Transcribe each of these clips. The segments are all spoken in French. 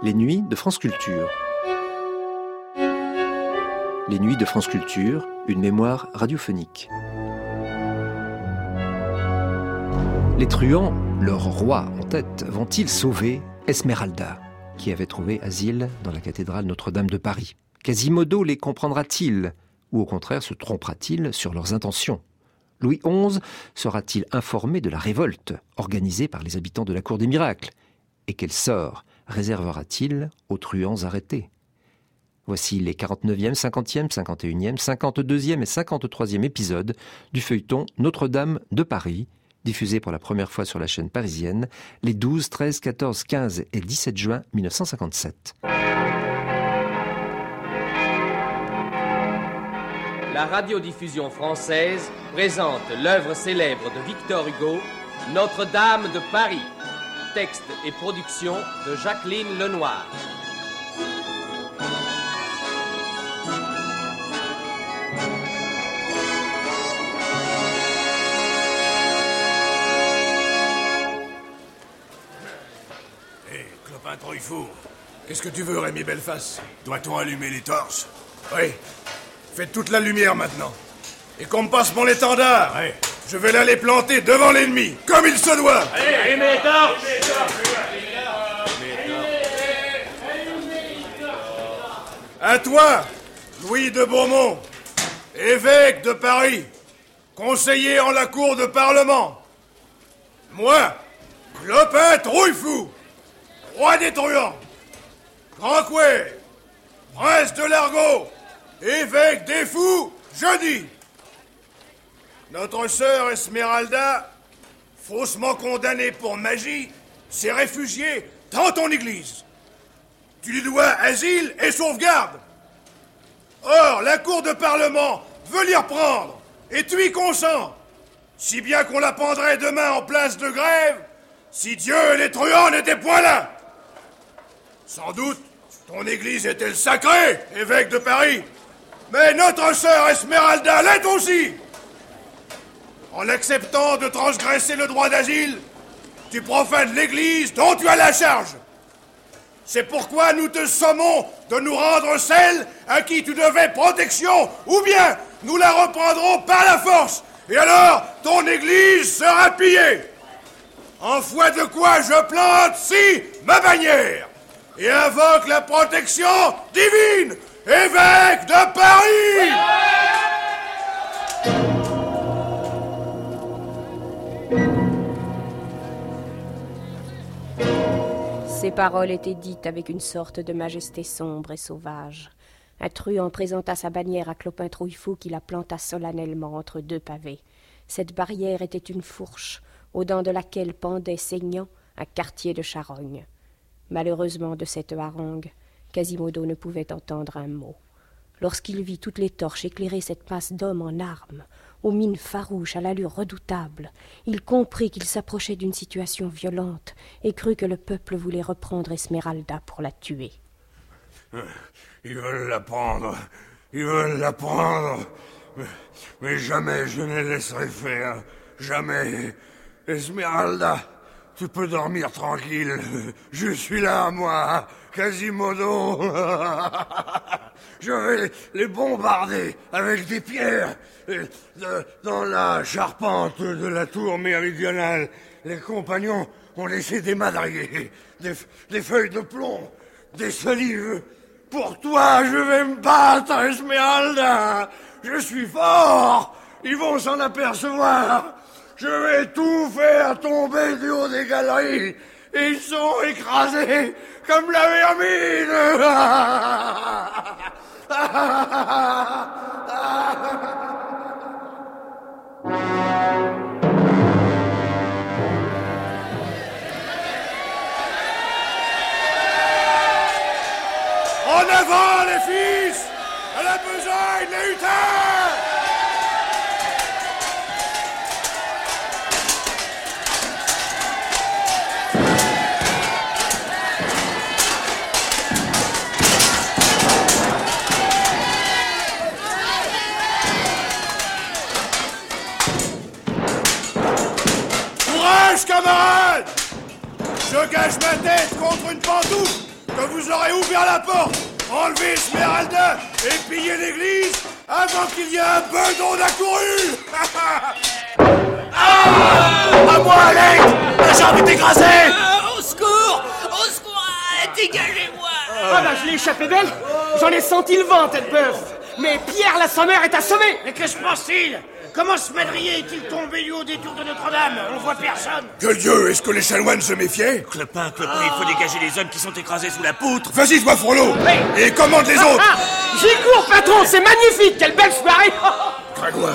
Les nuits de France Culture. Les nuits de France Culture, une mémoire radiophonique. Les truands, leur roi en tête, vont-ils sauver Esmeralda, qui avait trouvé asile dans la cathédrale Notre-Dame de Paris? Quasimodo les comprendra-t-il? Ou au contraire se trompera-t-il sur leurs intentions? Louis XI sera-t-il informé de la révolte organisée par les habitants de la Cour des Miracles? Et quel sort réservera-t-il aux truands arrêtés? Voici les 49e, 50e, 51e, 52e et 53e épisodes du feuilleton Notre-Dame de Paris, diffusé pour la première fois sur la chaîne parisienne les 12, 13, 14, 15 et 17 juin 1957. La radiodiffusion française présente l'œuvre célèbre de Victor Hugo, Notre-Dame de Paris. Texte et production de Jacqueline Lenoir. Hé, clopin fou. Qu'est-ce que tu veux, Rémi Belleface? Doit-on allumer les torches? Oui. Faites toute la lumière maintenant. Et qu'on me passe mon étendard Oui. Je vais l'aller planter devant l'ennemi, comme il se doit Allez, À toi, Louis de Beaumont, évêque de Paris, conseiller en la cour de Parlement. Moi, Clopin Trouillefou, roi des truands, Grand Coué, prince de l'Argot, évêque des fous, je dis. Notre sœur Esmeralda, faussement condamnée pour magie, s'est réfugiée dans ton église. Tu lui dois asile et sauvegarde. Or, la Cour de Parlement veut l'y reprendre, et tu y consens. Si bien qu'on la pendrait demain en place de grève, si Dieu et les truands n'étaient point là. Sans doute, ton église est-elle sacrée, évêque de Paris. Mais notre sœur Esmeralda l'est aussi. En acceptant de transgresser le droit d'asile, tu profanes l'église dont tu as la charge. C'est pourquoi nous te sommons de nous rendre celle à qui tu devais protection, ou bien nous la reprendrons par la force, et alors ton église sera pillée. En foi de quoi je plante si ma bannière et invoque la protection divine, évêque de Paris. Ces paroles étaient dites avec une sorte de majesté sombre et sauvage. Un truand présenta sa bannière à Clopin Trouillefou qui la planta solennellement entre deux pavés. Cette barrière était une fourche, aux dents de laquelle pendait saignant un quartier de charogne. Malheureusement de cette harangue, Quasimodo ne pouvait entendre un mot. Lorsqu'il vit toutes les torches éclairer cette masse d'hommes en armes, aux mines farouches, à l'allure redoutable, il comprit qu'il s'approchait d'une situation violente et crut que le peuple voulait reprendre Esmeralda pour la tuer. Ils veulent la prendre. Ils veulent la prendre. Mais, mais jamais je ne laisserai faire. Jamais. Esmeralda, tu peux dormir tranquille. Je suis là, moi. Quasimodo. Je vais les bombarder avec des pierres euh, dans la charpente de la tour méridionale. Les compagnons ont laissé des madriers, des, des feuilles de plomb, des solives. Pour toi, je vais me battre, Esmeralda. Je suis fort. Ils vont s'en apercevoir. Je vais tout faire tomber du haut des galeries. Ils sont écrasés comme la vermine. En avant, les fils À la besogne, les hutins camarades Je gage ma tête contre une pantoufle que vous aurez ouvert la porte, enlevé Esmeralda et pillé l'église avant qu'il y ait un bedon d'accouru ah À moi, Alec La jambe est écrasée. Euh, Au secours Au secours Dégagez-moi. Ah bah je l'ai échappé belle J'en ai senti le vent, tête bœuf. Mais Pierre la sommaire est assommé Mais que se passe-t-il? Comment ce madrier est-il tombé du haut des tours de Notre-Dame? On voit personne. Que Dieu, est-ce que les chanoines se méfiaient? Clopin, Clopin, il faut dégager les hommes qui sont écrasés sous la poutre. Vas-y, toi, Frollo Et commande les autres. ah, J'y cours, patron, c'est magnifique Quelle belle soirée. Gringoire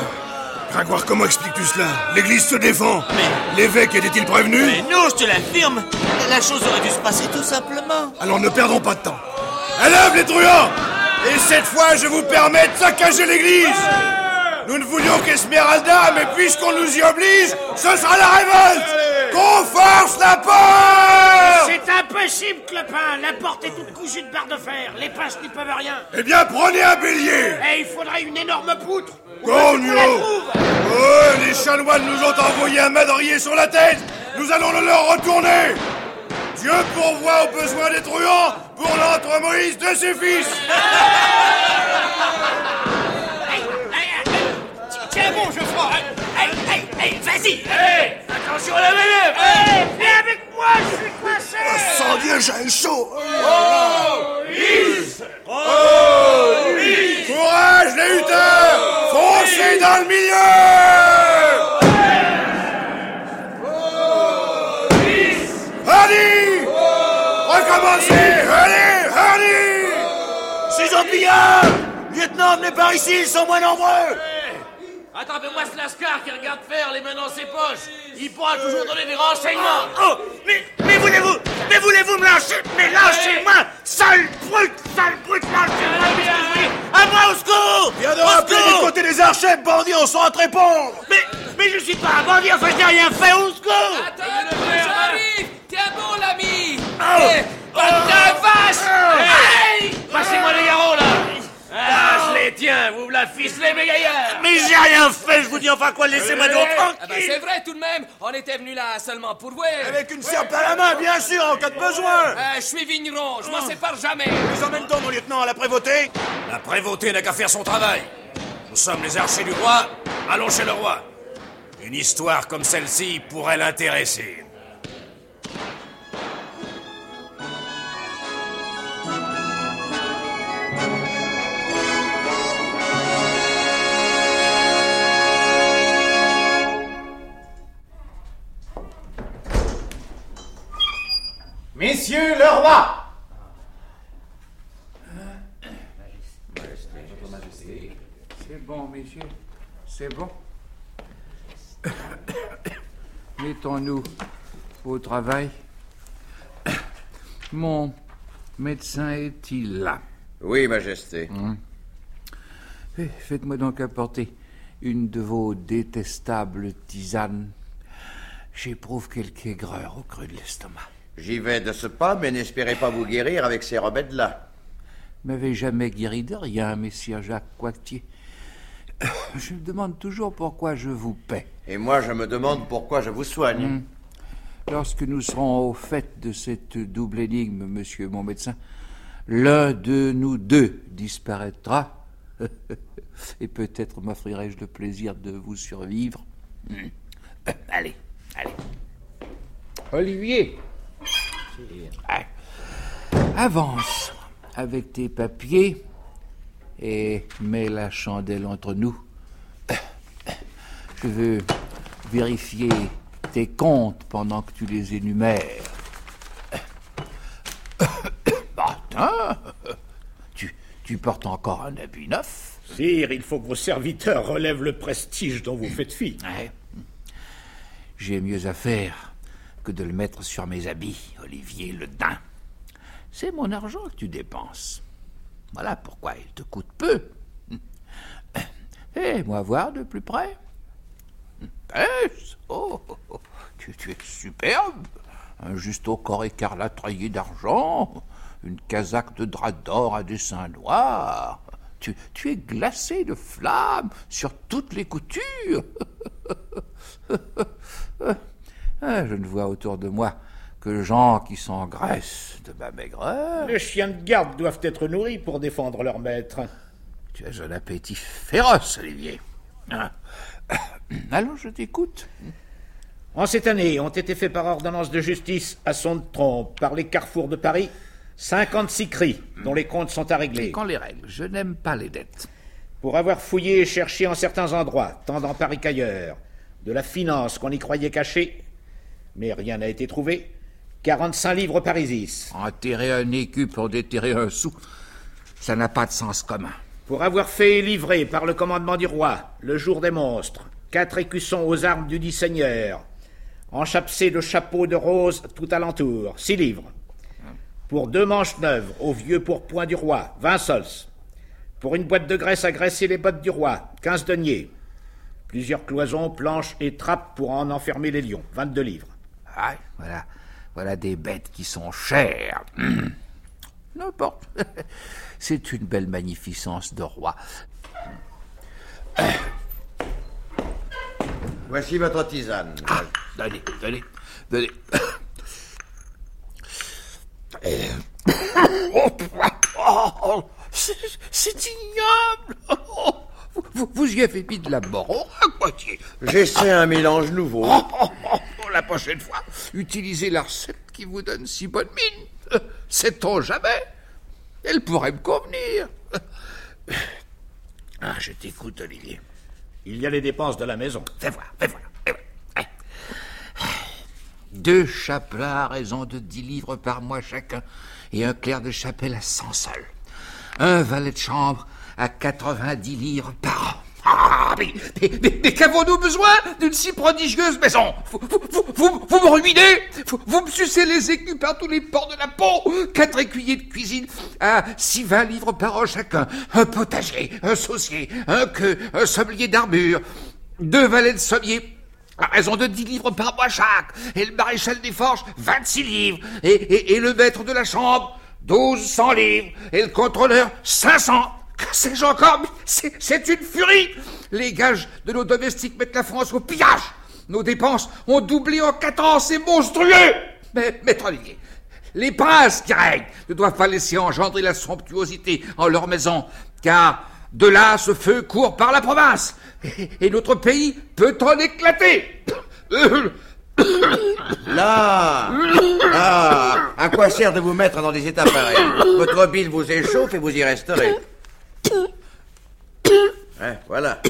Gringoire, comment expliques-tu cela? L'église se défend. Mais... L'évêque était-il prévenu? Mais non, je te l'affirme. La chose aurait dû se passer tout simplement. Alors ne perdons pas de temps. Élève les truands! Et cette fois, je vous permets de saccager l'église nous ne voulions qu'Esmeralda, mais puisqu'on nous y oblige, ce sera la révolte. Qu'on force la porte C'est impossible, Clopin La porte est toute couchée de barres de fer. Les pinces n'y peuvent rien. Eh bien, prenez un bélier. Et il faudrait une énorme poutre. Gogno Oh, les chanoines nous ont envoyé un madrier sur la tête. Nous allons le leur retourner. Dieu pourvoit aux besoins des truands pour l'entre Moïse de ses fils C'est bon, je crois. Hey, hey, hey, vas-y. Hey, attention à la manœuvre. Hey, viens avec moi, je suis coincé. Oh, sans Dieu, j'ai chaud. Oh, lisse. Oh, lisse. Courage, les huteurs. Foncez dans le milieu. Allez Recommencez Allez Allez Ces pillards Lieutenant, venez par ici, ils sont moins nombreux Attrapez-moi ce lascar qui regarde faire les mains dans ses poches. Il pourra toujours donner des renseignements. Oh, mais, mais voulez-vous, mais voulez-vous me lâcher Mais lâchez-moi Sale brute, sale brute, lâchez-moi À moi au secours. Viens de rappeler du côté des archers, bandits, on saura te répondre Mais, mais je suis pas un bandit, enfin je n'ai rien fait, au secours. Attends, j'arrive. Tiens bon, l'ami. Oh. Eh, pas de vache. Oh. Passez-moi les garrots, là tiens, vous la ficelez, mes gaillards Mais j'ai rien fait, je vous dis enfin quoi, laissez-moi donc tranquille ah bah C'est vrai tout de même, on était venu là seulement pour jouer Avec une serpe à la main, bien sûr, en cas de besoin euh, Je suis vigneron, je m'en ah. sépare jamais Nous emmène donc, mon lieutenant, à la prévôté La prévôté n'a qu'à faire son travail. Nous sommes les archers du roi, allons chez le roi. Une histoire comme celle-ci pourrait l'intéresser. Messieurs le roi C'est bon, messieurs, c'est bon. Mettons-nous au travail. Mon médecin est-il là? Oui, Majesté. Hum. Eh, faites-moi donc apporter une de vos détestables tisanes. J'éprouve quelque aigreur au creux de l'estomac. J'y vais de ce pas, mais n'espérez pas vous guérir avec ces remèdes-là. M'avez jamais guéri de rien, messire Jacques Coictier. Je me demande toujours pourquoi je vous paie. Et moi, je me demande pourquoi je vous soigne. Hmm. Lorsque nous serons au fait de cette double énigme, monsieur mon médecin, l'un de nous deux disparaîtra, et peut-être m'offrirai-je le plaisir de vous survivre. Hmm. allez, allez. Olivier, Avance avec tes papiers et mets la chandelle entre nous. Je veux vérifier tes comptes pendant que tu les énumères. Tu, tu portes encore un habit neuf? Sire, il faut que vos serviteurs relèvent le prestige dont vous faites fi. J'ai mieux à faire que de le mettre sur mes habits, Olivier le Dain. C'est mon argent que tu dépenses. Voilà pourquoi il te coûte peu. Eh, moi voir de plus près. Oh, tu, es superbe. Un juste au corps écarlate d'argent, une casaque de drap d'or à dessin noir. Tu, tu es glacé de flammes sur toutes les coutures. Ah, je ne vois autour de moi quelques gens qui s'engraissent de ma maigreur. Les chiens de garde doivent être nourris pour défendre leur maître. Tu as un appétit féroce, Olivier. Ah. Allons, je t'écoute. En cette année, ont été faits par ordonnance de justice à son de trompe par les carrefours de Paris 56 cris dont les comptes sont à régler. Quand les règles, je n'aime pas les dettes. Pour avoir fouillé et cherché en certains endroits, tant dans Paris qu'ailleurs, de la finance qu'on y croyait cachée, mais rien n'a été trouvé, 45 livres parisis. Enterrer un écu pour déterrer un sou, ça n'a pas de sens commun. Pour avoir fait livré par le commandement du roi, le jour des monstres, quatre écussons aux armes du dit seigneur, enchapsés de chapeaux de rose tout alentour, six livres. Pour deux manches neuves au vieux pourpoint du roi, vingt sols. Pour une boîte de graisse à graisser les bottes du roi, quinze deniers. Plusieurs cloisons, planches et trappes pour en enfermer les lions, vingt-deux livres. Ah, voilà, voilà des bêtes qui sont chères. N'importe. C'est une belle magnificence de roi. Voici votre tisane. Ah, donnez, donnez, donnez. Oh, c'est ignoble vous, vous, y avez mis de la mort. J'essaie un mélange nouveau. La prochaine fois, utilisez la recette qui vous donne si bonne mine. Sait-on jamais? Elle pourrait me convenir. Ah, je t'écoute, Olivier. Il y a les dépenses de la maison. Fais voir, fais voir. Deux chapelats à raison de dix livres par mois chacun, et un clerc de chapelle à cent sols. Un valet de chambre à quatre-vingt-dix livres par an. Ah, mais, qu'avons-nous besoin d'une si prodigieuse maison? Vous, vous, vous, vous, me ruinez? Vous, me sucez les écus par tous les pores de la peau. Quatre écuyers de cuisine à six vingt livres par an chacun, un potager, un saucier, un queue, un sommelier d'armure, deux valets de sommier à raison de dix livres par mois chaque, et le maréchal des forges, 26 livres, et, et, et le maître de la chambre, 1200 livres, et le contrôleur, 500. C'est C'est une furie. Les gages de nos domestiques mettent la France au pillage. Nos dépenses ont doublé en 14 ans, c'est monstrueux. Mais, maître Olivier, les princes qui règnent ne doivent pas laisser engendrer la somptuosité en leur maison, car de là ce feu court par la province, et, notre pays peut en éclater. Là. Ah À quoi sert de vous mettre dans des états pareils? Votre bile vous échauffe et vous y resterez. Hein, voilà.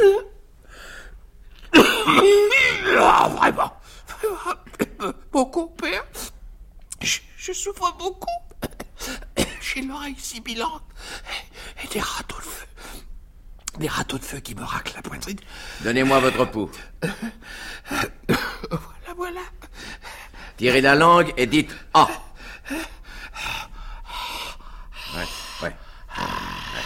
Ah, vraiment. Beaucoup, père. Je, je souffre beaucoup. J'ai l'oreille sibilante et des râteaux de feu. Des râteaux de feu qui me raclent la poitrine. Donnez-moi votre pouls. Voilà, voilà. Tirez la langue et dites Ah. Ouais, ouais.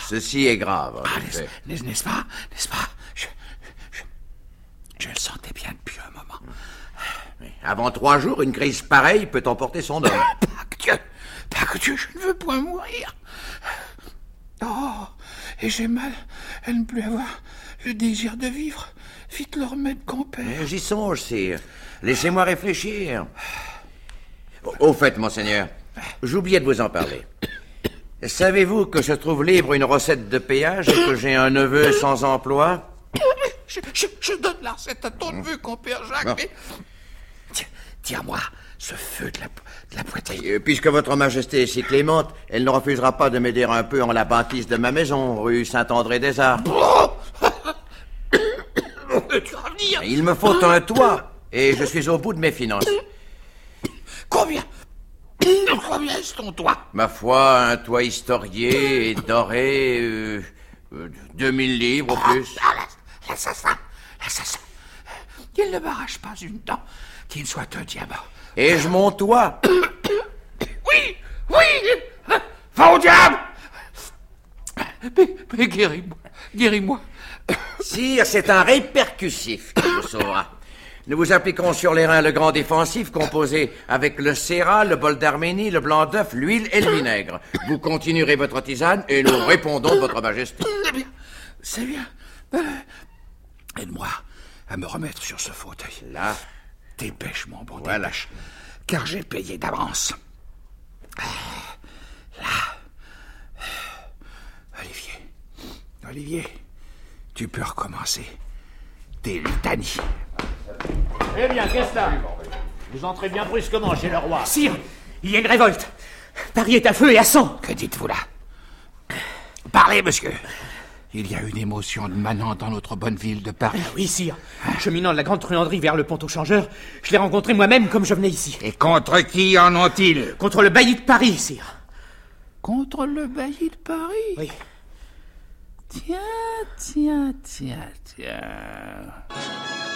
Ceci est grave. Ah, n'est-ce n'est-ce pas N'est-ce pas? Je, je, je, le sentais bien depuis un moment. Mais avant trois jours, une crise pareille peut emporter son homme. Pas que Dieu Pas que Dieu, je ne veux point mourir Oh Et j'ai mal à ne plus avoir le désir de vivre. Vite le remède, compère. J'y songe, sire. Laissez-moi réfléchir. Au fait, monseigneur, j'oubliais de vous en parler. Savez-vous que je trouve libre une recette de péage et que j'ai un neveu sans emploi? Je, je, je, donne la recette à ton neveu, compère Jacques, Non. mais... Tire-moi ce feu de la, de la poitrine. Euh, Puisque votre majesté est si clémente, elle ne refusera pas de m'aider un peu en la bâtisse de ma maison, rue Saint-André-des-Arts. Il me faut un toit, et je suis au bout de mes finances. Combien Combien est ton toit Ma foi, un toit historié et doré, euh, euh, 2000 livres au plus. Ah, L'assassin L'assassin Il ne m'arrache pas une dent, qu'il soit un diamant. Et-je mon toit? Oui Oui Va au diable Mais, mais guéris-moi, guéris-moi. Sire, c'est un répercussif qui vous sauvera. Nous vous appliquerons sur les reins le grand défensif composé avec le sérat, le bol d'Arménie, le blanc d'œuf, l'huile et le vinaigre. Vous continuerez votre tisane et nous répondons de votre majesté. C'est bien, c'est bien. Aide-moi à me remettre sur ce fauteuil. Là, Dépêche, mon bon, Voilà. dépêche. car j'ai payé d'avance. Là. Olivier. Olivier, tu peux recommencer. Tes litanies. Eh bien, qu'est-ce là Vous entrez bien brusquement chez le roi. Sire, il y a une révolte. Paris est à feu et à sang. Que dites-vous là? Parlez, monsieur. Il y a une émotion de manant dans notre bonne ville de Paris. Ah oui, sire. Cheminant de la grande truanderie vers le pont au changeur, je l'ai rencontré moi-même comme je venais ici. Et contre qui en ont-ils? Contre le bailli de Paris, sire. Contre le bailli de Paris? Oui. Tiens, tiens, tiens, tiens.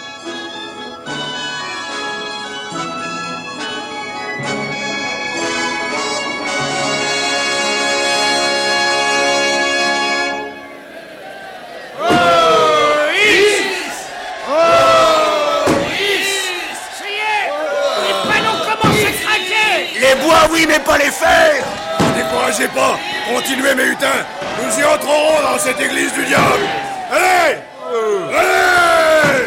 Bois, oui, mais pas les fers Découragez pas. Continuez, mes hutins. Nous y entrerons dans cette église du diable. Allez Allez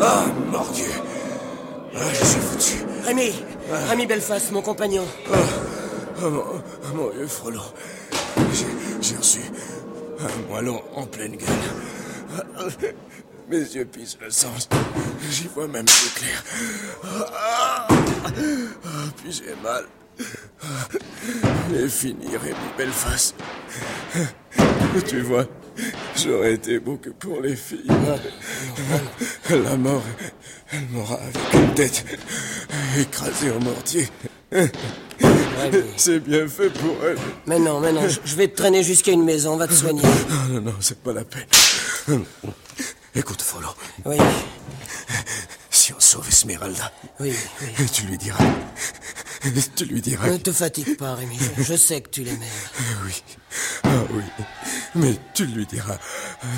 Ah, mordieu Ah, je suis foutu. Rémi Rémi Belfast, mon compagnon. Ah, ah, mon, ah, mon vieux frelon. J'ai- un moellon en pleine gueule. Mes yeux pissent le sang. J'y vois même plus clair. Puis j'ai mal. Ah, J'ai fini, Rémi Belfast. Tu vois, j'aurais été beau que pour les filles. La mort, elle m'aura avec une tête écrasée au mortier. C'est bien fait pour elle. Mais non, mais non, je- vais te traîner jusqu'à une maison, on va te soigner. Non, non, non, c'est pas la peine. Écoute, Follow. Oui. Si on sauve Esmeralda, Oui, oui. tu lui diras. Tu lui diras. Ne te fatigue pas, Rémi, je, je sais que tu l'aimes. Oui. Ah oui. Mais tu lui diras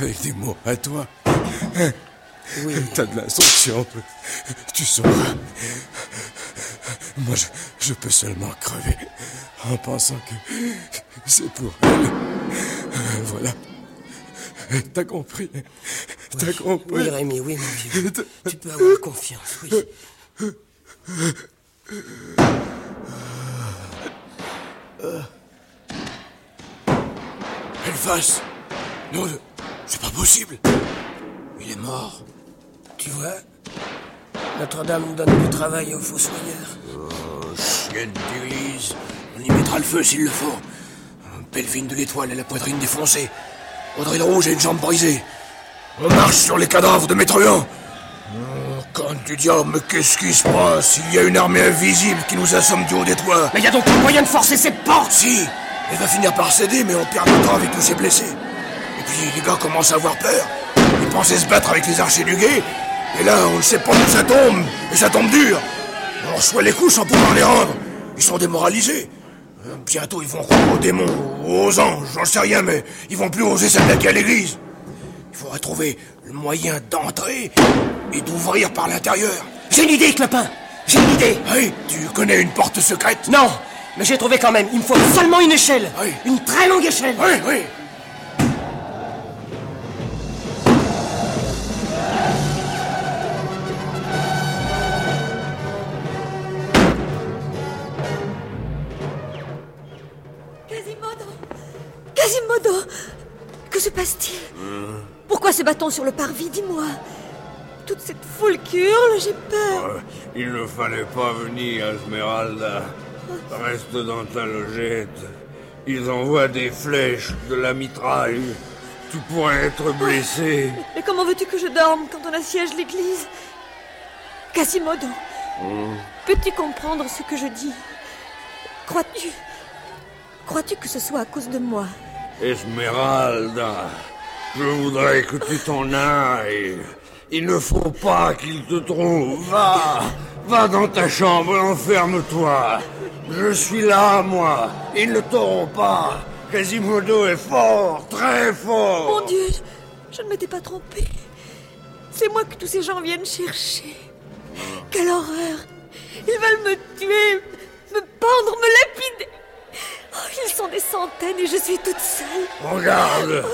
avec des mots à toi. Oui. T'as de l'instruction. Tu sauras. Moi, je, je peux seulement crever en pensant que c'est pour elle. Euh, Voilà. T'as compris T'as compris Oui, Rémi, oui, mon vieux. Tu peux avoir confiance, oui. Elphas Non, c'est pas possible. Il est mort. Tu vois Notre-Dame donne du travail aux fossoyeurs. Oh, chienne d'église. On y mettra le feu s'il le faut. Pelvine de l'étoile et la poitrine défoncée. Audrey de rouge et une jambe brisée. On marche sur les cadavres de mes truands. Oh, quand du diable, mais qu'est-ce qui se passe? Il y a une armée invisible qui nous assomme du haut des toits. Mais y a donc moyen de forcer cette porte Si Elle va finir par céder, mais on perd du temps avec tous ces blessés. Et puis les gars commencent à avoir peur. Ils pensaient se battre avec les archers du guet. Et là, on ne sait pas où ça tombe. Et ça tombe dur. On reçoit les coups sans pouvoir les rendre. Ils sont démoralisés. Euh, Bientôt, ils vont croire aux démons, aux anges, j'en sais rien, mais ils vont plus oser s'attaquer à l'église. Il faudra trouver le moyen d'entrer et d'ouvrir par l'intérieur. J'ai une idée, Clopin J'ai une idée Oui, tu connais une porte secrète? Non Mais j'ai trouvé quand même. Il me faut seulement une échelle Oui. Une très longue échelle Oui, oui. Passe-t-il Pourquoi se bat-on sur le parvis Dis-moi. Toute cette foule qui hurle, j'ai peur. Euh, Il ne fallait pas venir, Esmeralda. Reste dans ta logette. Ils envoient des flèches, de la mitraille. Tu pourrais être blessé. Mais comment veux-tu que je dorme quand on assiège l'église Quasimodo, peux-tu comprendre ce que je dis Crois-tu Crois-tu que ce soit à cause de moi Esmeralda, je voudrais que tu t'en ailles. Il ne faut pas qu'il te trouve. Va, va dans ta chambre, enferme-toi. Je suis là, moi. Ils ne t'auront pas. Quasimodo est fort, très fort. Mon Dieu, je ne m'étais pas trompée. C'est moi que tous ces gens viennent chercher. Quelle horreur Ils veulent me tuer, me pendre, me lapider. Oh, ils sont des centaines et je suis toute seule. Regarde.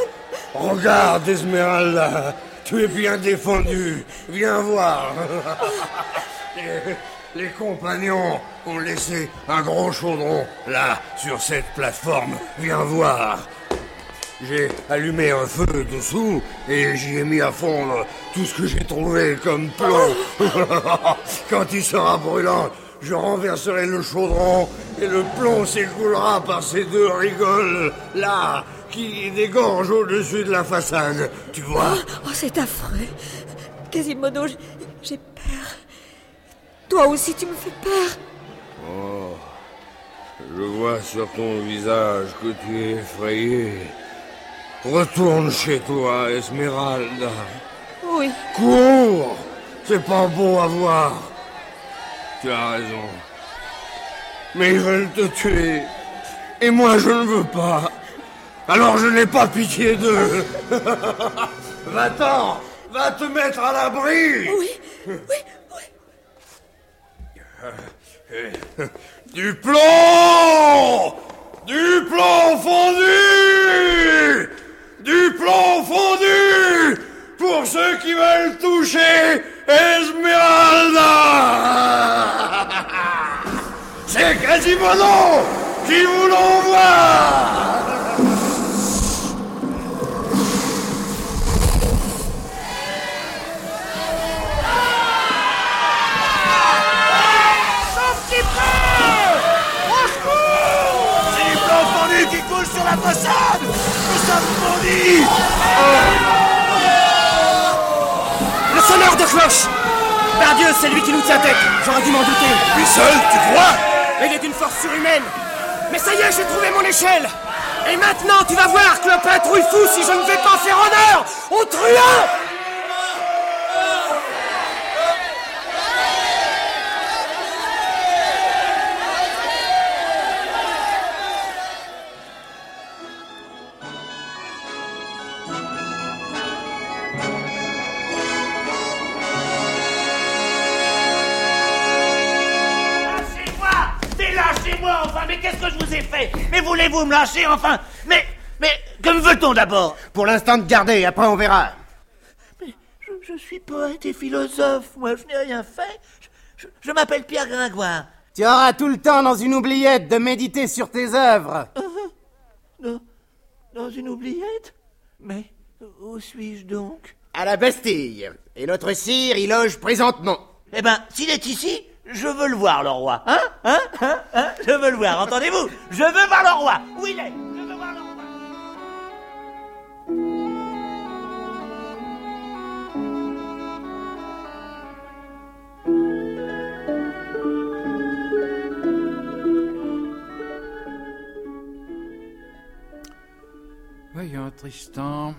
Regarde, Esmeralda. Tu es bien défendue. Viens voir. Les, les compagnons ont laissé un gros chaudron là, sur cette plateforme. Viens voir. J'ai allumé un feu dessous et j'y ai mis à fondre tout ce que j'ai trouvé comme plomb. Quand il sera brûlant, je renverserai le chaudron et le plomb s'écoulera par ces deux rigoles là qui dégorgent au-dessus de la façade. Tu vois Oh, c'est affreux. Quasimodo, j'ai peur. Toi aussi, tu me fais peur. Oh, je vois sur ton visage que tu es effrayé. Retourne chez toi, Esmeralda. Oui. Cours C'est pas beau à voir. Tu as raison. Mais ils veulent te tuer. Et moi, je ne veux pas. Alors je n'ai pas pitié d'eux. Va-t'en Va te mettre à l'abri Oui, oui, Du plomb Du plomb fondu Du plomb fondu Pour ceux qui veulent toucher Esmeralda! C'est Quasimodo qui vous l'envoie Tête. J'aurais dû m'en douter. Lui seul, tu crois? Il est d'une force surhumaine. Mais ça y est, j'ai trouvé mon échelle. Et maintenant, tu vas voir, Clopin Trouillefou, si je ne vais pas faire honneur au truand Mais voulez-vous me lâcher enfin Mais... Mais... Que me veut-on d'abord? Pour l'instant, de garder, après on verra. je, je suis poète et philosophe, moi je n'ai rien fait. Je, je- je m'appelle Pierre Gringoire. Tu auras tout le temps dans une oubliette de méditer sur tes œuvres. Dans, dans une oubliette? Mais où suis-je donc? À la Bastille. Et notre sire y loge présentement. Eh ben, s'il est ici, je veux le voir, le roi. Hein Hein Hein Hein Je veux le voir, entendez-vous Je veux voir le roi. Où il est Je veux voir le roi. Voyons, Tristan.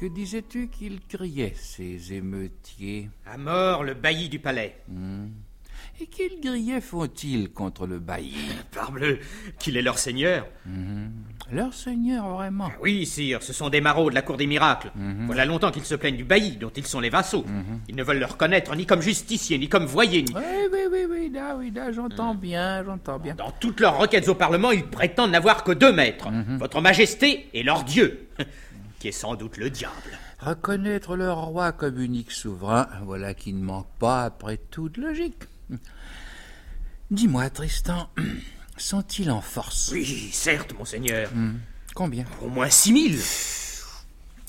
Que disais-tu qu'ils criaient, ces émeutiers? À mort, le bailli du palais. Hmm. Et quels grillets font-ils contre le bailli? Parbleu, qu'il est leur seigneur. Mhm. Leur seigneur, vraiment Oui, sire, ce sont des marauds de la cour des miracles. Voilà longtemps qu'ils se plaignent du bailli, dont ils sont les vassaux. Ils ne veulent le reconnaître ni comme justicier, ni comme voyer, ni... Oui, oui, oui, oui, là, oui, là, j'entends bien, j'entends bien. Dans toutes leurs requêtes au Parlement, ils prétendent n'avoir que deux maîtres. Votre Majesté et leur Dieu, qui est sans doute le diable. Reconnaître leur roi comme unique souverain, voilà qui ne manque pas après toute logique. Dis-moi, Tristan, sont-ils en force? Oui, certes, monseigneur. Hmm. Combien? Au moins six mille.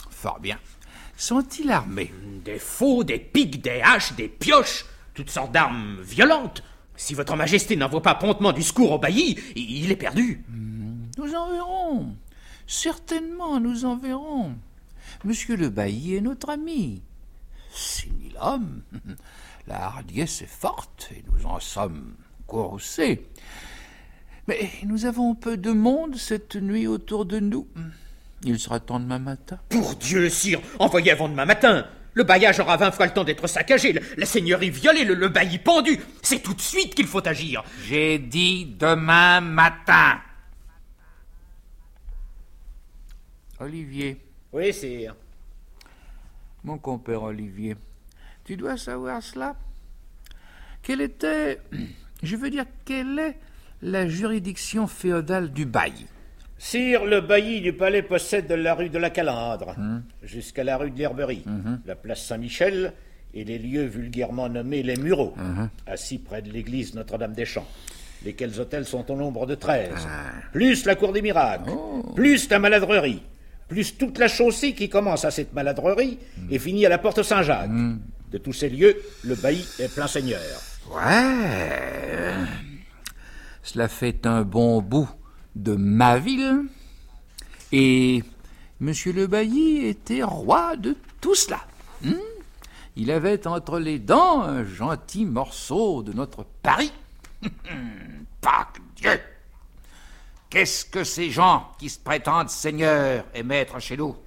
Fort bien. Sont-ils armés? Des faux, des piques, des haches, des pioches, toutes sortes d'armes violentes. Si votre Majesté n'envoie pas promptement du secours au bailli, il il est perdu. Nous en verrons. Certainement, nous en verrons. Monsieur le bailli est notre ami. C'est ni l'homme. La hardiesse est forte et nous en sommes courroucés. Mais nous avons peu de monde cette nuit autour de nous. Il sera temps demain matin. Pour Dieu, sire, envoyez avant demain matin. Le bailliage aura vingt fois le temps d'être saccagé, la seigneurie violée, le, le bailli pendu. C'est tout de suite qu'il faut agir. J'ai dit demain matin. Olivier, Oui, sire. mon compère Olivier, tu dois savoir cela. Quelle était, je veux dire, quelle est la juridiction féodale du bailli. Sire, le bailli du palais possède la rue de la Calandre, Hum. jusqu'à la rue de l'Herberie, Mhm. la place Saint-Michel et les lieux vulgairement nommés les Mureaux, assis près de l'église Notre-Dame-des-Champs, lesquels hôtels sont au nombre de treize, Ah. plus la cour des miracles, Oh. plus la maladrerie, plus toute la chaussée qui commence à cette maladrerie et finit à la porte Saint-Jacques. Hum. De tous ces lieux, le bailli est plein seigneur. Ouais. Cela fait un bon bout de ma ville. Et Monsieur le bailli était roi de tout cela. Hmm Il avait entre les dents un gentil morceau de notre Paris. Pas Dieu Qu'est-ce que ces gens qui se prétendent seigneurs et maîtres chez nous,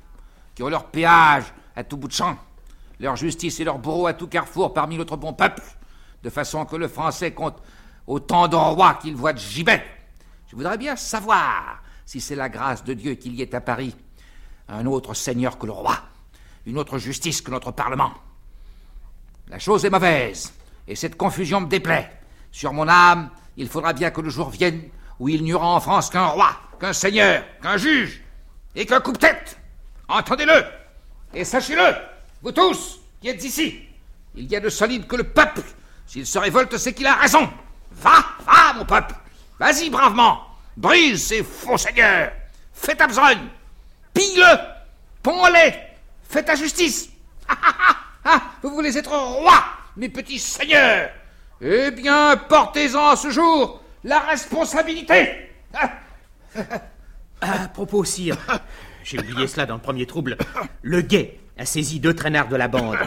qui ont leur péage à tout bout de champ, leur justice et leur bourreau à tout carrefour parmi notre bon peuple, de façon que le français compte autant de rois qu'il voit de gibet. Je voudrais bien savoir si c'est la grâce de Dieu qu'il y ait à Paris un autre seigneur que le roi, une autre justice que notre parlement. La chose est mauvaise, et cette confusion me déplaît. Sur mon âme, il faudra bien que le jour vienne où il n'y aura en France qu'un roi, qu'un seigneur, qu'un juge, et qu'un coupe-tête. Entendez-le, et sachez-le, vous tous qui êtes ici, il y a de solide que le peuple. S'il se révolte, c'est qu'il a raison. Va, va, mon peuple. Vas-y bravement. Brise ces faux seigneurs. Fais ta besogne. Pille-le. Ponds-les. Fais ta justice. Ah, ah, ah, vous voulez être roi, mes petits seigneurs. Eh bien, portez-en ce jour la responsabilité. Ah. À propos, sire, j'ai oublié cela dans le premier trouble. Le guet a saisi deux traînards de la bande.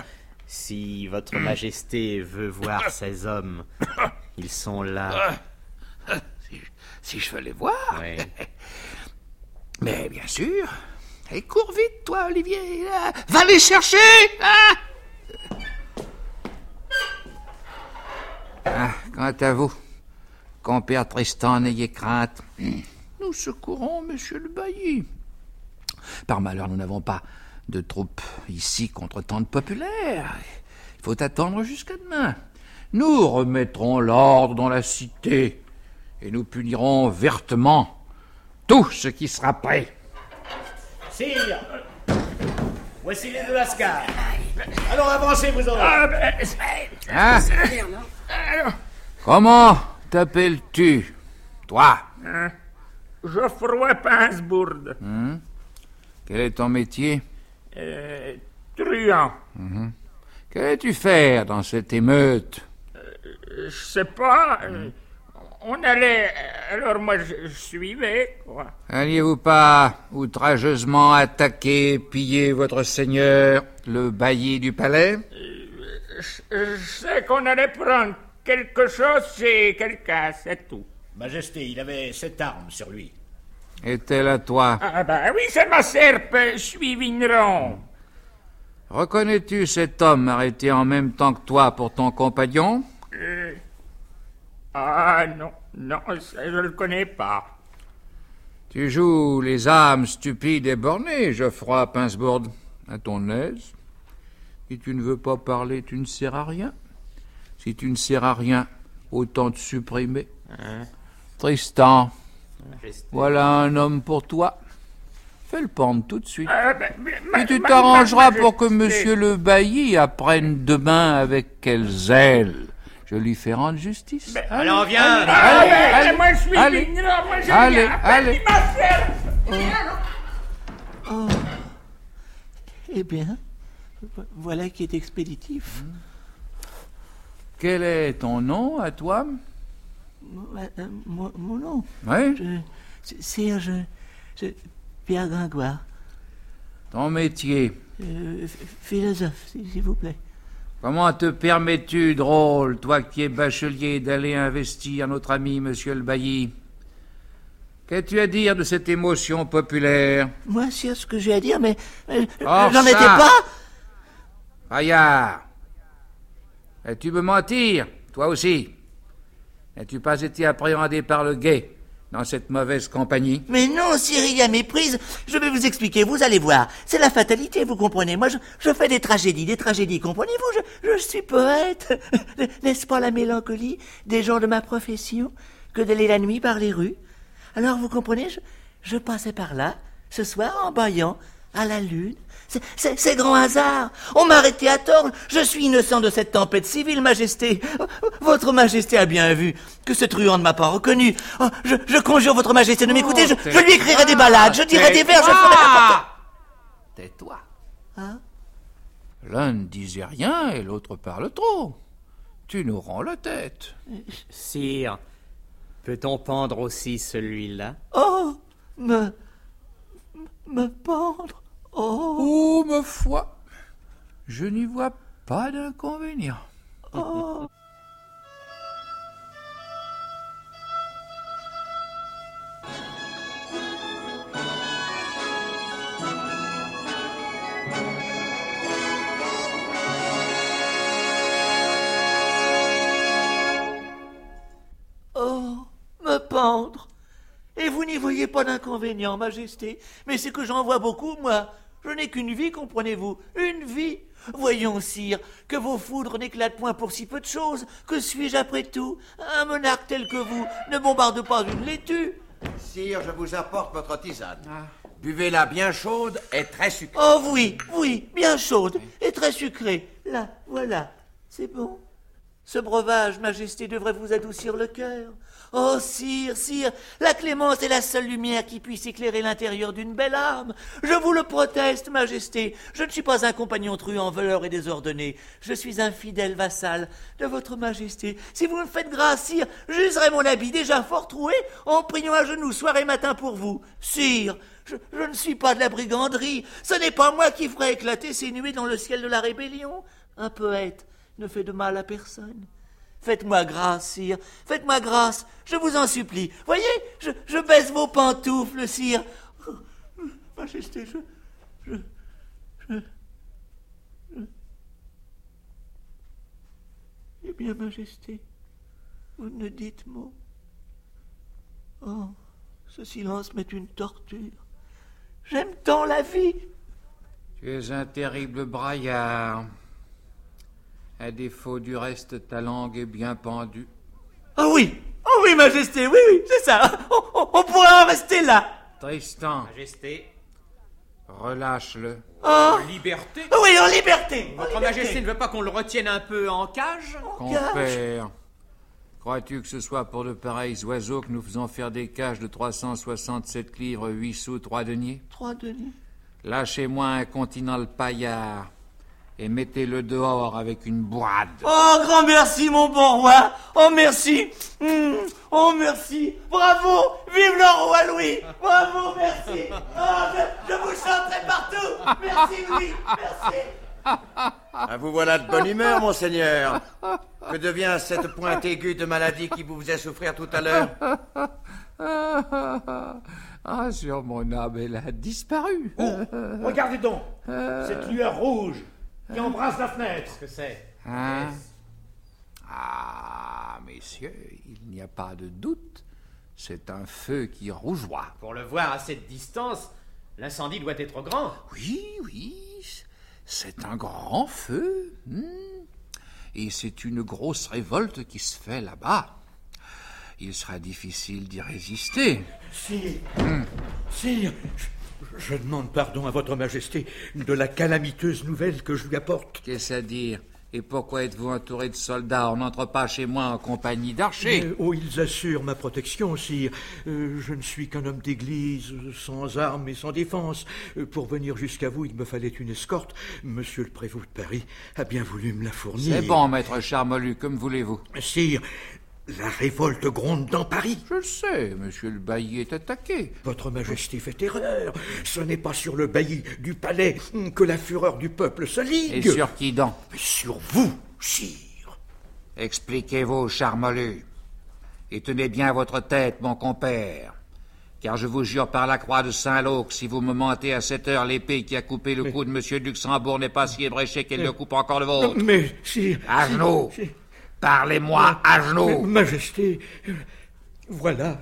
Si votre majesté veut voir ces hommes, ils sont là. Si, si je veux les voir. Oui. Mais bien sûr. Et cours vite, toi, Olivier. Va les chercher. hein. Ah, quant à vous, compère Tristan, n'ayez crainte. Nous secourons monsieur le bailli. Par malheur, nous n'avons pas de troupes ici contre tant de populaires. Il faut attendre jusqu'à demain. Nous remettrons l'ordre dans la cité et nous punirons vertement tout ce qui sera prêt. Sire, voici les deux lascars. Alors avancez, vous autres. Ah, ben, Hein Comment? T'appelles-tu, toi? Hein? Geoffroy Pinsbourg. Hmm? Quel est ton métier? Euh, truand. Mhm. Qu'allais-tu faire dans cette émeute? Je sais pas. euh, On allait. Alors moi, je, je suivais, quoi. Alliez-vous pas outrageusement attaquer, piller votre seigneur, le bailli du palais? Je, je sais qu'on allait prendre quelque chose chez quelqu'un, c'est tout. Majesté, il avait sept armes sur lui. Est-elle à toi? Ah ben oui, c'est ma serpe, je suis vigneron. Reconnais-tu cet homme arrêté en même temps que toi pour ton compagnon? Euh, Ah non, non, ça, je le connais pas. Tu joues les âmes stupides et bornées, Geoffroy Pinsbourg. À ton aise. Si tu ne veux pas parler, tu ne sers à rien. Si tu ne sers à rien, autant te supprimer. Hein? Tristan, voilà un homme pour toi. Fais le pendre tout de suite. Ma- Et tu t'arrangeras pour que monsieur le bailli apprenne demain avec quel zèle je lui fais rendre justice. Allez, on vient. Ah, Allez, ben, allez, moi je suis allez. moi j'ai Allez, allez. Ma serpe. Oh. Eh bien, voilà qui est expéditif. Quel est ton nom à toi? Euh, Mon, mon nom? Oui. Je- Sire, je, Pierre Gringoire. Ton métier? Euh, ph- philosophe, s'il vous plaît. Comment te permets-tu, drôle, toi qui es bachelier, d'aller investir notre ami monsieur le bailli? Qu'as-tu à dire de cette émotion populaire? Moi, c'est ce que j'ai à dire, mais euh, Or j'en étais pas. Paillard Tu me mentir, toi aussi N'as-tu pas été appréhendé par le guet dans cette mauvaise compagnie? Mais non, Cyril, à méprise. Je vais vous expliquer, vous allez voir. C'est la fatalité, vous comprenez. Moi, je, fais des tragédies, des tragédies, comprenez-vous? Je, je suis poète. N'est-ce pas la mélancolie des gens de ma profession que d'aller la nuit par les rues? Alors, vous comprenez, je, je passais par là, ce soir, en baillant, à la lune. C'est- grand hasard. On m'a arrêté à tort. Je suis innocent de cette tempête civile, Majesté. Votre Majesté a bien vu que ce truand ne m'a pas reconnu. Oh, je, je conjure Votre Majesté de m'écouter. Je, je lui écrirai des ballades, je dirai des vers, je ferai n'importe Tais-toi. Hein? L'un ne disait rien et l'autre parle trop. Tu nous rends la tête. Sire, peut-on pendre aussi celui-là? Oh, me, me pendre. Oh, Oh, ma foi, je n'y vois pas d'inconvénient. oh. Oh, me pendre. Et vous n'y voyez pas d'inconvénient, Majesté. Mais c'est que j'en vois beaucoup, moi. Je n'ai qu'une vie, comprenez-vous Une vie. Voyons, sire, que vos foudres n'éclatent point pour si peu de choses. Que suis-je après tout? Un monarque tel que vous ne bombarde pas une laitue. Sire, je vous apporte votre tisane. Buvez-la bien chaude et très sucrée. Oh oui, oui, bien chaude et très sucrée. Là, voilà, c'est bon. Ce breuvage, Majesté, devrait vous adoucir le cœur. Oh, sire, sire, la clémence est la seule lumière qui puisse éclairer l'intérieur d'une belle âme. Je vous le proteste, Majesté. Je ne suis pas un compagnon truand, voleur et désordonné. Je suis un fidèle vassal de votre Majesté. Si vous me faites grâce, sire, j'userai mon habit déjà fort troué en priant à genoux soir et matin pour vous. Sire, je, ne suis pas de la briganderie. Ce n'est pas moi qui ferai éclater ces nuées dans le ciel de la rébellion. Un poète ne fait de mal à personne. Faites-moi grâce, sire. Faites-moi grâce. Je vous en supplie. Voyez, je, je baisse vos pantoufles, sire. Oh, Majesté, je. Je. Je. je- Eh bien, Majesté, vous ne dites mot. Oh, ce silence m'est une torture. J'aime tant la vie. Tu es un terrible braillard. À défaut du reste, ta langue est bien pendue. Ah oui, oh oui, Majesté, oui, oui, c'est ça. On, on- on pourrait en rester là. Tristan, Majesté. relâche-le. Oh, En liberté oui, en liberté. en Votre liberté. Majesté ne veut pas qu'on le retienne un peu en cage? Compère, crois-tu que ce soit pour de pareils oiseaux que nous faisons faire des cages de 367 livres, 8 sous, 3 deniers? Trois Denis. Lâchez-moi un continent paillard et mettez-le dehors avec une boide. Oh, grand merci, mon bon roi. Oh, merci. Hmm, Oh, merci. Bravo. Vive le roi Louis. Bravo, merci. Oh, je, je vous chanterai partout. Merci, Louis. Merci. Ah, vous voilà de bonne humeur, monseigneur. Que devient cette pointe aiguë de maladie qui vous faisait souffrir tout à l'heure? Ah, sur mon âme, elle a disparu. Regardez donc cette lueur rouge qui embrasse la fenêtre. Qu'est-ce que c'est Hein Ah, messieurs, il n'y a pas de doute. C'est un feu qui rougeoie. Pour le voir à cette distance, l'incendie doit être grand. Oui, oui, c'est un grand feu. hmm. Et c'est une grosse révolte qui se fait là-bas. Il sera difficile d'y résister. Je, je demande pardon à votre majesté de la calamiteuse nouvelle que je lui apporte. Qu'est-ce à dire Et pourquoi êtes-vous entouré de soldats On n'entre pas chez moi en compagnie d'archers. Euh, oh, ils assurent ma protection, sire. Euh, je ne suis qu'un homme d'église, sans armes et sans défense. Euh, pour venir jusqu'à vous, il me fallait une escorte. Monsieur le prévôt de Paris a bien voulu me la fournir. C'est bon, maître Charmolu, comme voulez-vous. Sire, la révolte gronde dans Paris. Je le sais, monsieur le bailli est attaqué. Votre Majesté fait erreur. Ce n'est pas sur le bailli du palais que la fureur du peuple se ligue. Et sur qui donc? Mais sur vous, sire. Expliquez-vous, Charmolu. Et tenez bien votre tête, mon compère. Car je vous jure par la croix de Saint-Lô que si vous me mentez à cette heure, l'épée qui a coupé le cou de monsieur de Luxembourg n'est pas si ébréchée qu'elle ne coupe encore le vôtre. Mais, sire... À genoux sire- Parlez-moi à genoux Majesté, voilà.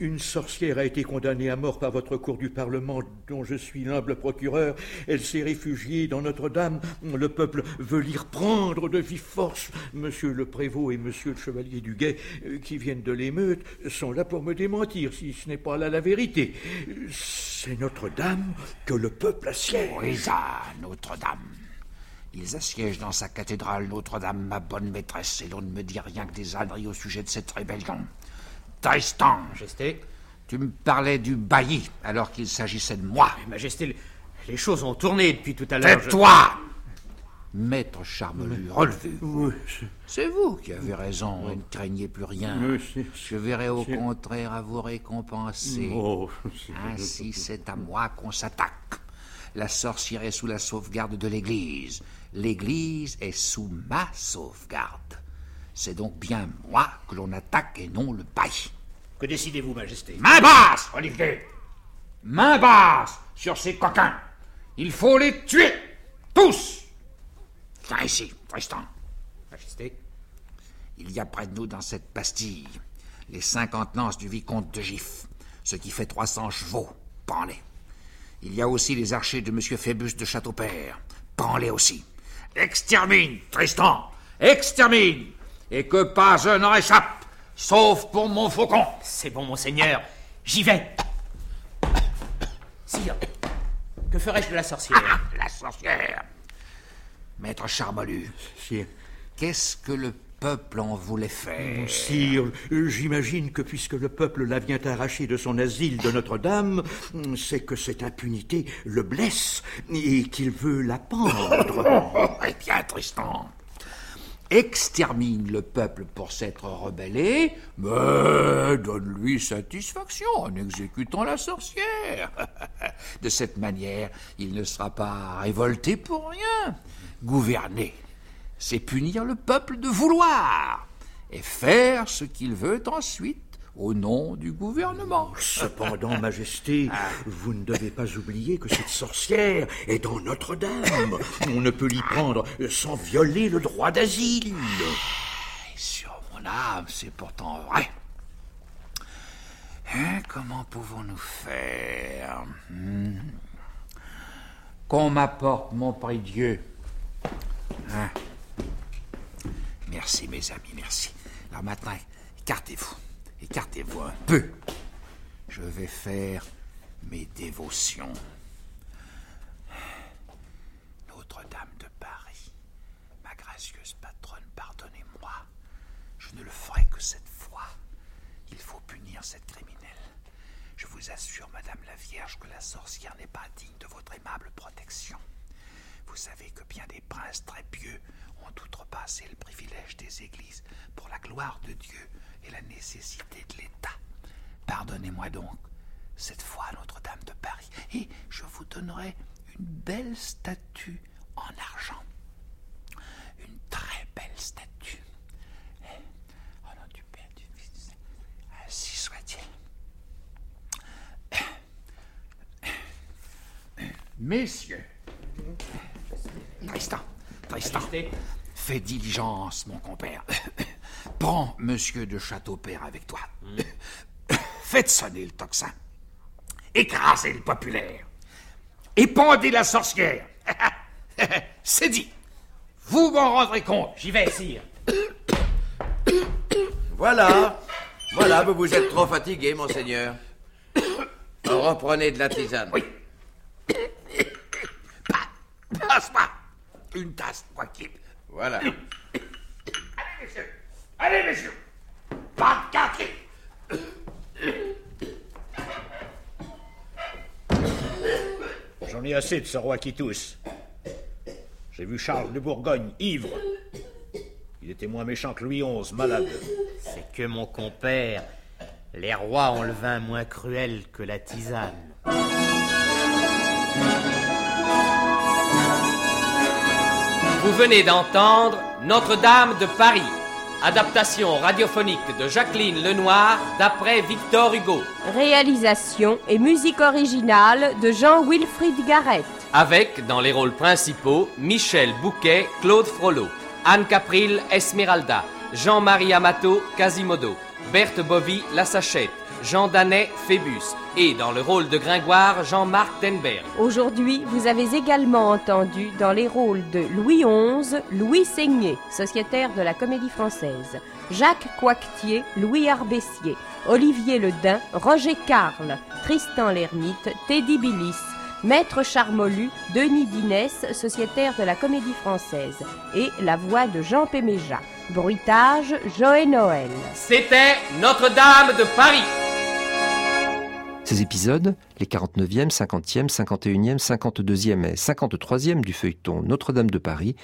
Une sorcière a été condamnée à mort par votre cour du Parlement, dont je suis l'humble procureur. Elle s'est réfugiée dans Notre-Dame. Le peuple veut l'y reprendre de vive force. Monsieur le prévôt et monsieur le chevalier du Guet, euh, qui viennent de l'émeute, sont là pour me démentir, si ce n'est pas là la vérité. C'est Notre-Dame que le peuple assiège. Oui, ça, Notre-Dame. Ils assiègent dans sa cathédrale Notre-Dame, ma bonne maîtresse, et l'on ne me dit rien que des âneries au sujet de cette rébellion. Tristan, Majesté. tu me parlais du bailli alors qu'il s'agissait de moi. Majesté, les choses ont tourné depuis tout à l'heure. je- Tais-toi Maître Charmelu, relevez Oui, C'est vous qui avez raison, et ne craignez plus rien. Oui, c'est- Je verrai au c'est- contraire à vous récompenser. Oh, c'est- Ainsi, c'est à moi qu'on s'attaque. La sorcière est sous la sauvegarde de l'Église. L'Église est sous ma sauvegarde. C'est donc bien moi que l'on attaque et non le bail. Que décidez-vous, Majesté? Main basse, Olivier Main basse sur ces coquins Il faut les tuer Tous Viens ici, Tristan. Majesté? Il y a près de nous dans cette pastille les cinquante lances du vicomte de Gif, ce qui fait 300 chevaux. Prends-les. Il y a aussi les archers de Monsieur Phébus de Châteaupère. Prends-les aussi. Extermine, Tristan Extermine Et que pas un n'en échappe, sauf pour mon faucon C'est bon, monseigneur. J'y vais. Sire, que ferais-je de la sorcière? La sorcière Maître Charmelu, qu'est-ce que le peuple en voulait faire Sire, j'imagine que puisque le peuple la vient arracher de son asile de Notre-Dame, c'est que cette impunité le blesse et qu'il veut la pendre. Eh bien, Tristan, extermine le peuple pour s'être rebellé, mais donne-lui satisfaction en exécutant la sorcière. De cette manière, il ne sera pas révolté pour rien. Gouverner, c'est punir le peuple de vouloir et faire ce qu'il veut ensuite au nom du gouvernement. Cependant, Majesté, vous ne devez pas oublier que cette sorcière est dans Notre-Dame. On ne peut l'y prendre sans violer le droit d'asile. Sur mon âme, c'est pourtant vrai. Hein, comment pouvons-nous faire? Hmm. Qu'on m'apporte mon prie-dieu. Hein? Merci, mes amis, merci. Alors maintenant, écartez-vous. Écartez-vous un peu. Je vais faire mes dévotions. Notre-Dame de Paris, ma gracieuse patronne, pardonnez-moi. Je ne le ferai que cette fois. Il faut punir cette criminelle. Je vous assure, Madame la Vierge, que la sorcière n'est pas digne de votre aimable protection. Vous savez que bien des princes très pieux ont outrepassé le privilège des églises pour la gloire de Dieu et la nécessité de l'État. Pardonnez-moi donc, cette fois Notre-Dame de Paris, et je vous donnerai une belle statue en argent. Une très belle statue. Au nom du Père, du Fils, ainsi soit-il. Messieurs, Tristan, fais diligence, mon compère. Prends Monsieur de Châteaupère avec toi. Faites sonner le tocsin. Écrasez le populaire. Épandez la sorcière. C'est dit. Vous m'en rendrez compte. J'y vais, sire. Voilà. Voilà, vous vous êtes trop fatigué, monseigneur. Reprenez de la tisane. Oui. Passe-moi une tasse, quoi qu'il. Voilà. Allez, messieurs. Allez, messieurs. Pas de quartier. J'en ai assez de ce roi qui tousse. J'ai vu Charles de Bourgogne, ivre. Il était moins méchant que Louis XI, malade. C'est que mon compère, les rois ont le vin moins cruel que la tisane. Vous venez d'entendre Notre-Dame de Paris, adaptation radiophonique de Jacqueline Lenoir d'après Victor Hugo, Réalisation et musique originale de Jean-Wilfried Garrett. avec dans les rôles principaux Michel Bouquet, Claude Frollo, Anne Capril, Esmeralda, Jean-Marie Amato, Quasimodo, Berthe Bovy, La Sachette, Jean Danet Phébus. Et dans le rôle de Gringoire, Jean-Marc Tenberg. Aujourd'hui, vous avez également entendu dans les rôles de Louis XI, Louis Seigné, sociétaire de la Comédie Française, Jacques Coictier, Louis Arbessier, Olivier Ledin, Roger Carle, Tristan l'Ermite, Teddy Billis, Maître Charmolu, Denis Dinès, sociétaire de la Comédie Française, et la voix de Jean Péméja. Bruitage, Joël Noël. C'était Notre-Dame de Paris. Ces épisodes, les 49e, 50e, 51e, 52e et 53e du feuilleton Notre-Dame de Paris,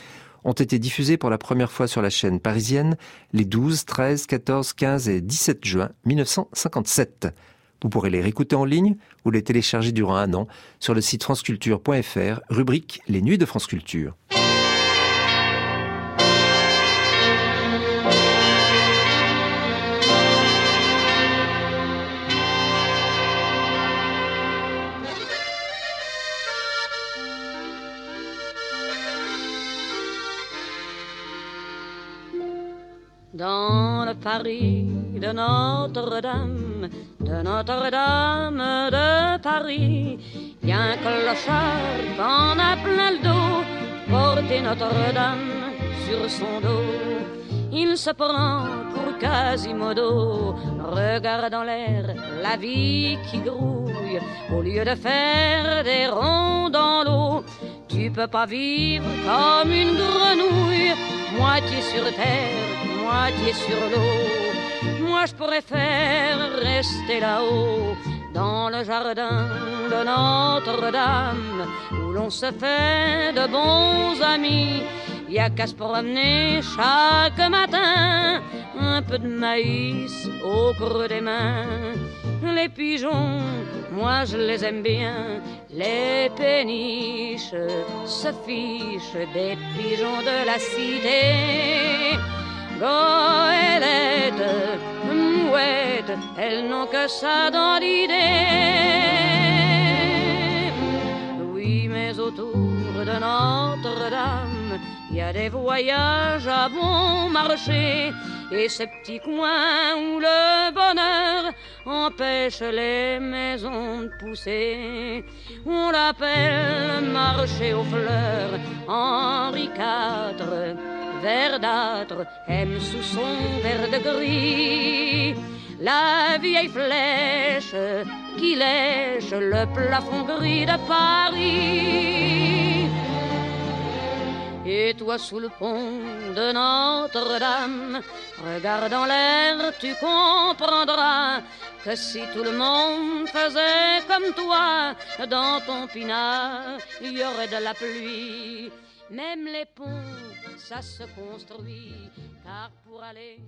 ont été diffusés pour la première fois sur la chaîne parisienne les 12, 13, 14, 15 et 17 juin 1957. Vous pourrez les réécouter en ligne ou les télécharger durant un an sur le site franceculture.fr, rubrique Les Nuits de France Culture. Dans le Paris de Notre-Dame, de Notre-Dame de Paris. Y a un clochard a plein le dos, porter Notre-Dame sur son dos. Il se prend pour Quasimodo, regarde dans l'air la vie qui grouille. Au lieu de faire des ronds dans l'eau, tu peux pas vivre comme une grenouille, moitié sur terre, moitié sur l'eau. Moi je pourrais faire rester là-haut, dans le jardin de Notre-Dame, où l'on se fait de bons amis. Y a qu'à se promener chaque matin, un peu de maïs au creux des mains. Les pigeons, moi je les aime bien, les péniches se fichent des pigeons de la cité. Goélette, mouette, elles n'ont que ça dans l'idée. Oui, mais autour de Notre-Dame, il y a des voyages à bon marché et ces petits coins où le bonheur empêche les maisons de pousser. On l'appelle marché aux fleurs, Henri IV, verdâtre, aime sous son verre de gris. La vieille flèche qui lèche le plafond gris de Paris. Et toi sous le pont de Notre-Dame, regardant l'air, tu comprendras que si tout le monde faisait comme toi, dans ton pinard, il y aurait de la pluie. Même les ponts, ça se construit, car pour aller